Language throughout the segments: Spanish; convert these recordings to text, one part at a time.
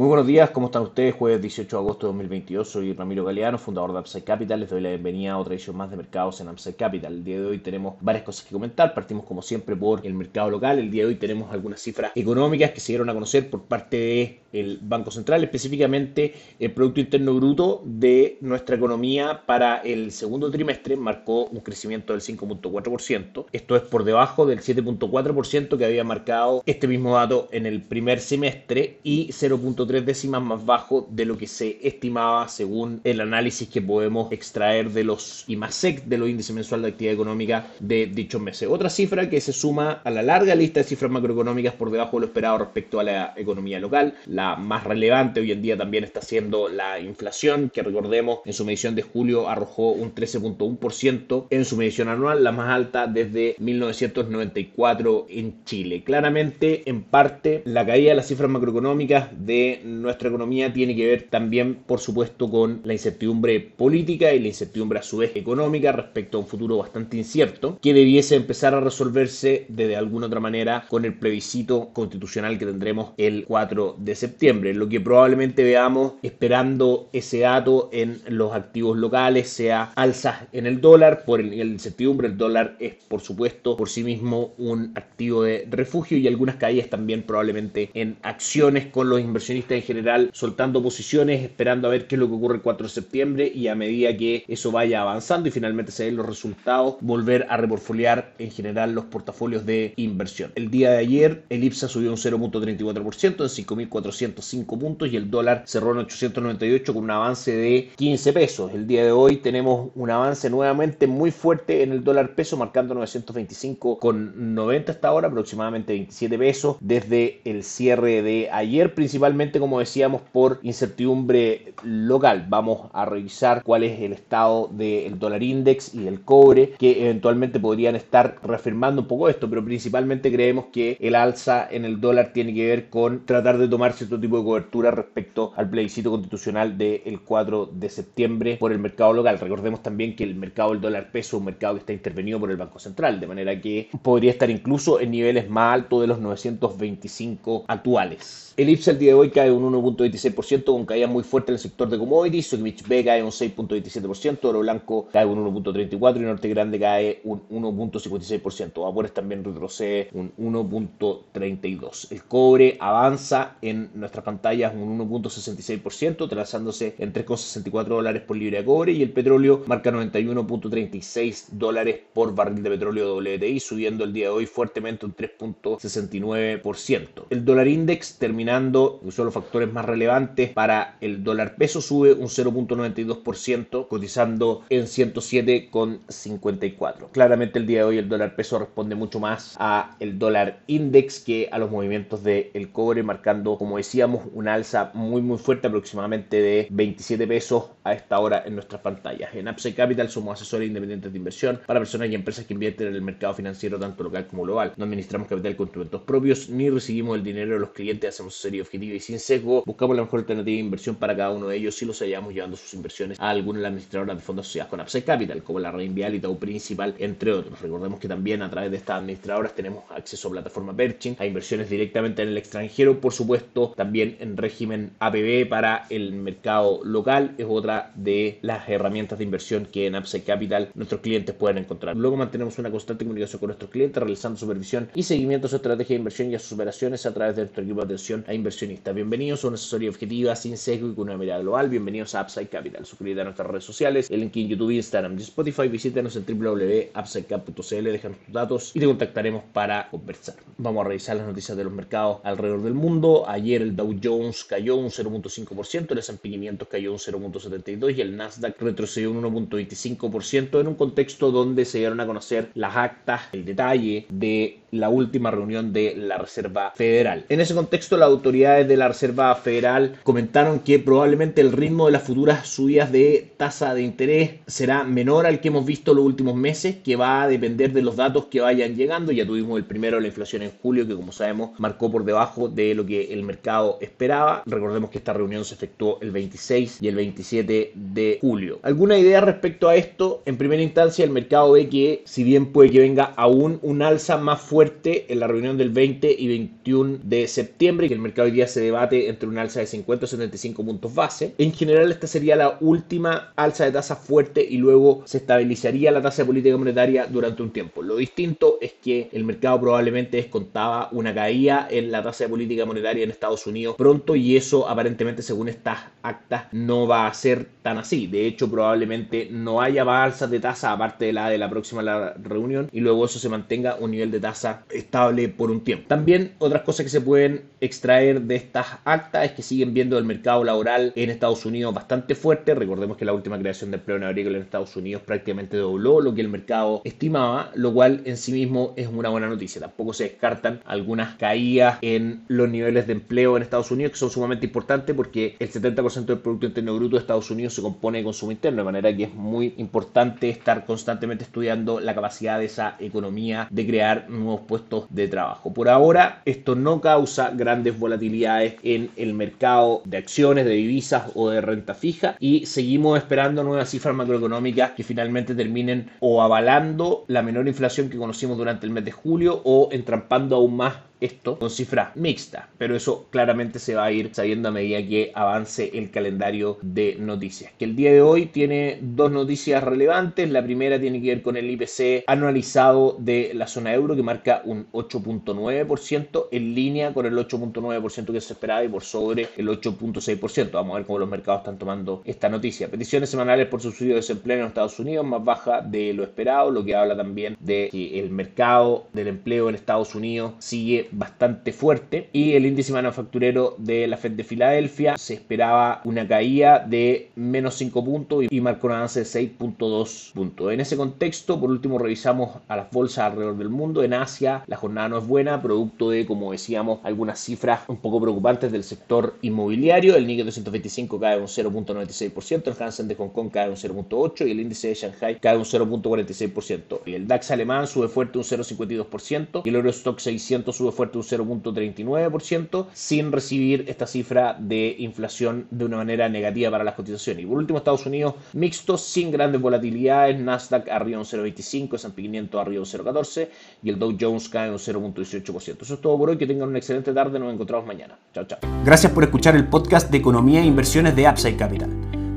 Muy buenos días, ¿cómo están ustedes? Jueves 18 de agosto de 2022, soy Ramiro Galeano, fundador de Upside Capital. Les doy la bienvenida a otra edición más de mercados en Upside Capital. El día de hoy tenemos varias cosas que comentar. Partimos como siempre por el mercado local. El día de hoy tenemos algunas cifras económicas que se dieron a conocer por parte de el Banco Central, específicamente el Producto Interno Bruto de nuestra economía para el segundo trimestre marcó un crecimiento del 5.4%. Esto es por debajo del 7.4% que había marcado este mismo dato en el primer semestre y 0.3 décimas más bajo de lo que se estimaba según el análisis que podemos extraer de los IMASEC, de los índices mensuales de actividad económica de dichos meses. Otra cifra que se suma a la larga lista de cifras macroeconómicas por debajo de lo esperado respecto a la economía local. La más relevante hoy en día también está siendo la inflación, que recordemos en su medición de julio arrojó un 13.1% en su medición anual, la más alta desde 1994 en Chile. Claramente, en parte, la caída de las cifras macroeconómicas de nuestra economía tiene que ver también, por supuesto, con la incertidumbre política y la incertidumbre a su vez económica respecto a un futuro bastante incierto, que debiese empezar a resolverse de, alguna otra manera con el plebiscito constitucional que tendremos el 4 de septiembre. Lo que probablemente veamos esperando ese dato en los activos locales sea alzas en el dólar por el, incertidumbre. El dólar es, por supuesto, por sí mismo un activo de refugio y algunas caídas también probablemente en acciones con los inversionistas en general soltando posiciones, esperando a ver qué es lo que ocurre el 4 de septiembre y a medida que eso vaya avanzando y finalmente se den los resultados, volver a reporfoliar en general los portafolios de inversión. El día de ayer el IPSA subió un 0.34% en 5.400 805 puntos y el dólar cerró en 898 con un avance de 15 pesos. El día de hoy tenemos un avance nuevamente muy fuerte en el dólar peso, marcando 925 con 90 hasta ahora, aproximadamente 27 pesos desde el cierre de ayer, principalmente como decíamos por incertidumbre local. Vamos a revisar cuál es el estado del dólar index y del cobre que eventualmente podrían estar reafirmando un poco esto, pero principalmente creemos que el alza en el dólar tiene que ver con tratar de tomar cierto tipo de cobertura respecto al plebiscito constitucional del 4 de septiembre por el mercado local. Recordemos también que el mercado del dólar peso es un mercado que está intervenido por el Banco Central, de manera que podría estar incluso en niveles más altos de los 925 actuales. El IPSA día de hoy cae un 1.26% con caída muy fuerte en el sector de commodities. Sokimich B cae un 6.27%, Oro Blanco cae un 1.34% y Norte Grande cae un 1.56%. Vapores también retrocede un 1.32%. El cobre avanza en nuestras pantallas un 1.66%, trazándose en 3.64 dólares por libra de cobre y el petróleo marca 91.36 dólares por barril de petróleo WTI, subiendo el día de hoy fuertemente un 3.69%. El dólar index termina que son los factores más relevantes para el dólar peso, sube un 0.92%, cotizando en 107,54. Claramente el día de hoy el dólar peso responde mucho más a el dólar index que a los movimientos del cobre, marcando, como decíamos, una alza muy muy fuerte, aproximadamente de 27 pesos a esta hora en nuestras pantallas. En Upside Capital somos asesores independientes de inversión para personas y empresas que invierten en el mercado financiero tanto local como global. No administramos capital con instrumentos propios ni recibimos el dinero de los clientes, hacemos serie objetiva y sin sesgo, buscamos la mejor alternativa de inversión para cada uno de ellos y los hallamos llevando sus inversiones a alguna de las administradoras de fondos asociadas con Upside Capital, como la Reinvial y Tau Principal, entre otros. Recordemos que también a través de estas administradoras tenemos acceso a plataforma Perching, a inversiones directamente en el extranjero, por supuesto, también en régimen APB para el mercado local, es otra de las herramientas de inversión que en Upside Capital nuestros clientes pueden encontrar. Luego mantenemos una constante comunicación con nuestros clientes, realizando supervisión y seguimiento a su estrategia de inversión y a sus operaciones a través de nuestro equipo de atención a inversionistas. Bienvenidos a una asesoría objetiva, sin sesgo y con una mirada global. Bienvenidos a Upside Capital. Suscríbete a nuestras redes sociales, el link en YouTube, Instagram y Spotify. Visítanos en www.upsidecap.cl, déjanos tus datos y te contactaremos para conversar. Vamos a revisar las noticias de los mercados alrededor del mundo. Ayer el Dow Jones cayó un 0.5%, el S&P 500 cayó un 0.72% y el Nasdaq retrocedió un 1.25% en un contexto donde se dieron a conocer las actas, el detalle de la última reunión de la Reserva Federal. En ese contexto, las autoridades de la Reserva Federal comentaron que probablemente el ritmo de las futuras subidas de tasa de interés será menor al que hemos visto los últimos meses, que va a depender de los datos que vayan llegando. Ya tuvimos el primero de la inflación en julio, que como sabemos marcó por debajo de lo que el mercado esperaba. Recordemos que esta reunión se efectuó el 26 y el 27 de julio. ¿Alguna idea respecto a esto? En primera instancia, el mercado ve que si bien puede que venga aún un alza más fuerte en la reunión del 20 y 21 de septiembre, que el mercado hoy día se debate entre un alza de 50 o 75 puntos base, en general esta sería la última alza de tasa fuerte y luego se estabilizaría la tasa de política monetaria durante un tiempo. Lo distinto es que el mercado probablemente descontaba una caída en la tasa de política monetaria en Estados Unidos pronto y eso aparentemente según estas actas no va a ser tan así. De hecho, probablemente no haya alzas de tasa aparte de la de la próxima reunión y luego eso se mantenga un nivel de tasa estable por un tiempo. También otras cosas que se pueden extraer de estas actas es que siguen viendo el mercado laboral en Estados Unidos bastante fuerte. Recordemos que la última creación de empleo en agrícola en Estados Unidos prácticamente dobló lo que el mercado estimaba, lo cual en sí mismo es una buena noticia. Tampoco se descartan algunas caídas en los niveles de empleo en Estados Unidos que son sumamente importantes porque el 70% del Producto Interno Bruto de Estados Unidos se compone de consumo interno, de manera que es muy importante estar constantemente estudiando la capacidad de esa economía de crear nuevos puestos de trabajo. Por ahora, esto no causa grandes volatilidades en el mercado de acciones, de divisas o de renta fija y seguimos esperando nuevas cifras macroeconómicas que finalmente terminen o avalando la menor inflación que conocimos durante el mes de julio o entrampando aún más esto con cifra mixta, pero eso claramente se va a ir sabiendo a medida que avance el calendario de noticias. Que el día de hoy tiene dos noticias relevantes. La primera tiene que ver con el IPC anualizado de la zona euro que marca un 8.9% en línea con el 8.9% que se esperaba y por sobre el 8.6%. Vamos a ver cómo los mercados están tomando esta noticia. Peticiones semanales por subsidio de desempleo en Estados Unidos más baja de lo esperado, lo que habla también de que el mercado del empleo en Estados Unidos sigue bastante fuerte y el índice manufacturero de la Fed de Filadelfia se esperaba una caída de menos 5 puntos y marcó un avance de 6.2 puntos. En ese contexto, por último, revisamos a las bolsas alrededor del mundo. En Asia la jornada no es buena, producto de, como decíamos, algunas cifras un poco preocupantes del sector inmobiliario. El Nikkei 225 cae un 0.96%, el Hansen de Hong Kong cae un 0.8% y el índice de Shanghai cae un 0.46%. Y el DAX alemán sube fuerte un 0.52% y el Eurostock 600 sube fuerte fuerte un 0.39% sin recibir esta cifra de inflación de una manera negativa para las cotizaciones. Y por último, Estados Unidos mixto, sin grandes volatilidades, Nasdaq arriba un 0.25, S&P 500 arriba un 0.14 y el Dow Jones cae un 0.18%. Eso es todo por hoy, que tengan una excelente tarde, nos encontramos mañana. Chao, chao. Gracias por escuchar el podcast de Economía e Inversiones de Upside Capital.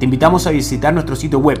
Te invitamos a visitar nuestro sitio web